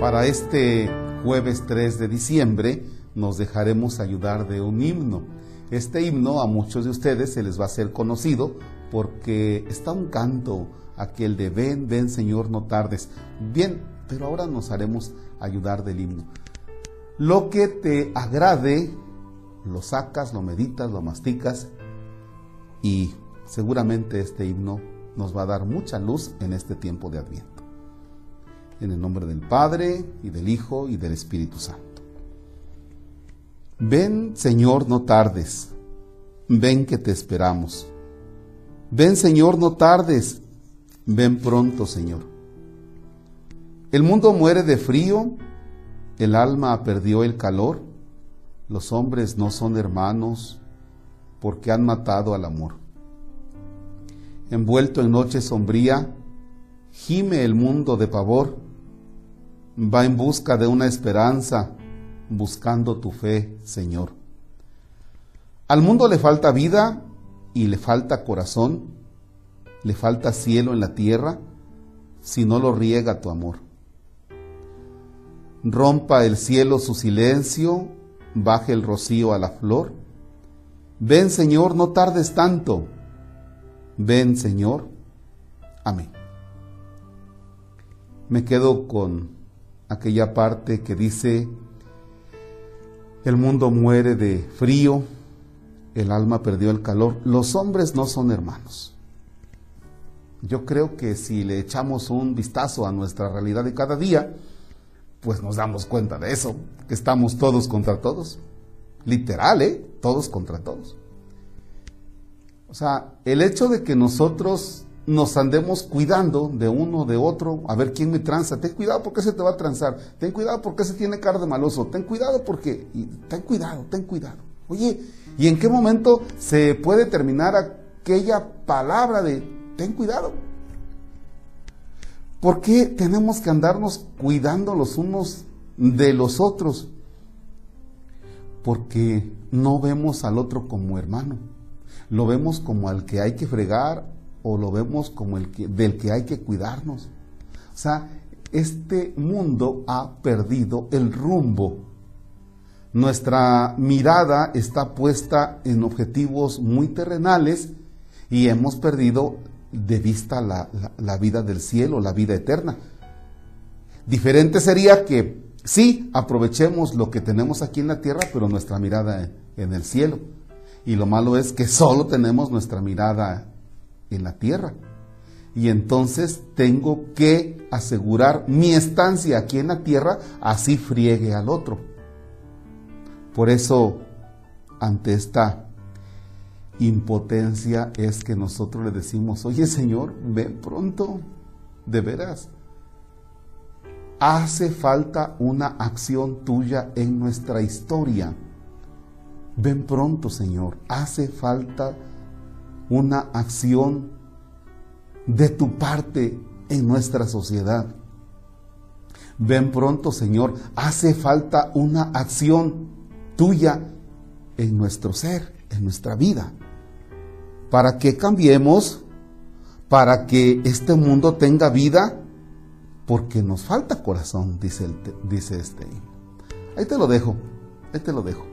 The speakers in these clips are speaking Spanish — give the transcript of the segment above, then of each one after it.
Para este jueves 3 de diciembre nos dejaremos ayudar de un himno. Este himno a muchos de ustedes se les va a ser conocido porque está un canto, aquel de ven, ven Señor, no tardes. Bien, pero ahora nos haremos ayudar del himno. Lo que te agrade, lo sacas, lo meditas, lo masticas y seguramente este himno nos va a dar mucha luz en este tiempo de Adviento. En el nombre del Padre, y del Hijo, y del Espíritu Santo. Ven, Señor, no tardes. Ven que te esperamos. Ven, Señor, no tardes. Ven pronto, Señor. El mundo muere de frío, el alma perdió el calor, los hombres no son hermanos porque han matado al amor. Envuelto en noche sombría, gime el mundo de pavor, va en busca de una esperanza, buscando tu fe, Señor. Al mundo le falta vida y le falta corazón, le falta cielo en la tierra, si no lo riega tu amor. Rompa el cielo su silencio, baje el rocío a la flor. Ven, Señor, no tardes tanto. Ven, Señor. Amén. Me quedo con aquella parte que dice, el mundo muere de frío, el alma perdió el calor, los hombres no son hermanos. Yo creo que si le echamos un vistazo a nuestra realidad de cada día, pues nos damos cuenta de eso, que estamos todos contra todos. Literal, ¿eh? Todos contra todos. O sea, el hecho de que nosotros nos andemos cuidando de uno, de otro, a ver quién me tranza. Ten cuidado porque se te va a transar. Ten cuidado porque se tiene cara de maloso. Ten cuidado porque... ten cuidado, ten cuidado. Oye, ¿y en qué momento se puede terminar aquella palabra de ten cuidado? ¿Por qué tenemos que andarnos cuidando los unos de los otros? Porque no vemos al otro como hermano. Lo vemos como al que hay que fregar, o lo vemos como el que, del que hay que cuidarnos. O sea, este mundo ha perdido el rumbo. Nuestra mirada está puesta en objetivos muy terrenales y hemos perdido de vista la, vida del cielo, la vida eterna. Diferente sería que sí, aprovechemos lo que tenemos aquí en la tierra, pero nuestra mirada en el cielo. Y lo malo es que solo tenemos nuestra mirada en la tierra. Y entonces tengo que asegurar mi estancia aquí en la tierra, así friegue al otro. Por eso, ante esta impotencia es que nosotros le decimos, oye Señor, ven pronto, de veras. Hace falta una acción tuya en nuestra historia. Ven pronto, Señor. Hace falta una acción de tu parte en nuestra sociedad. Ven pronto, Señor, hace falta una acción tuya en nuestro ser, en nuestra vida, para que cambiemos, para que este mundo tenga vida, porque nos falta corazón, dice, dice este. Ahí te lo dejo, ahí te lo dejo.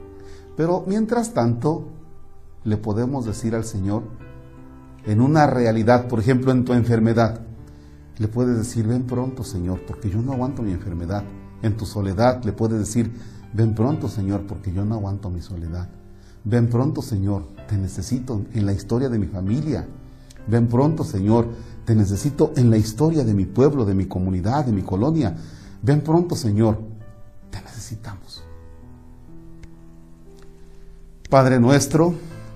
Pero mientras tanto, le podemos decir al Señor, en una realidad, por ejemplo, en tu enfermedad, le puedes decir, ven pronto, Señor, porque yo no aguanto mi enfermedad. En tu soledad le puedes decir, ven pronto, Señor, porque yo no aguanto mi soledad. Ven pronto, Señor, te necesito en la historia de mi familia. Ven pronto, Señor, te necesito en la historia de mi pueblo, de mi comunidad, de mi colonia. Ven pronto, Señor, te necesitamos. Padre nuestro,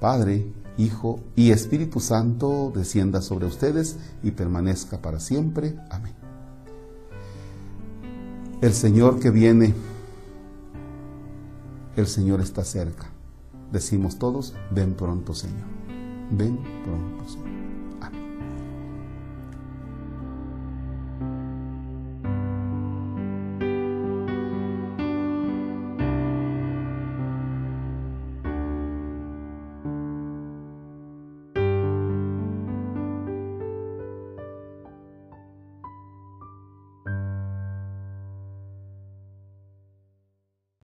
Padre, Hijo y Espíritu Santo descienda sobre ustedes y permanezca para siempre. Amén. el Señor que viene, el Señor está cerca. Decimos todos, ven pronto Señor, ven pronto Señor.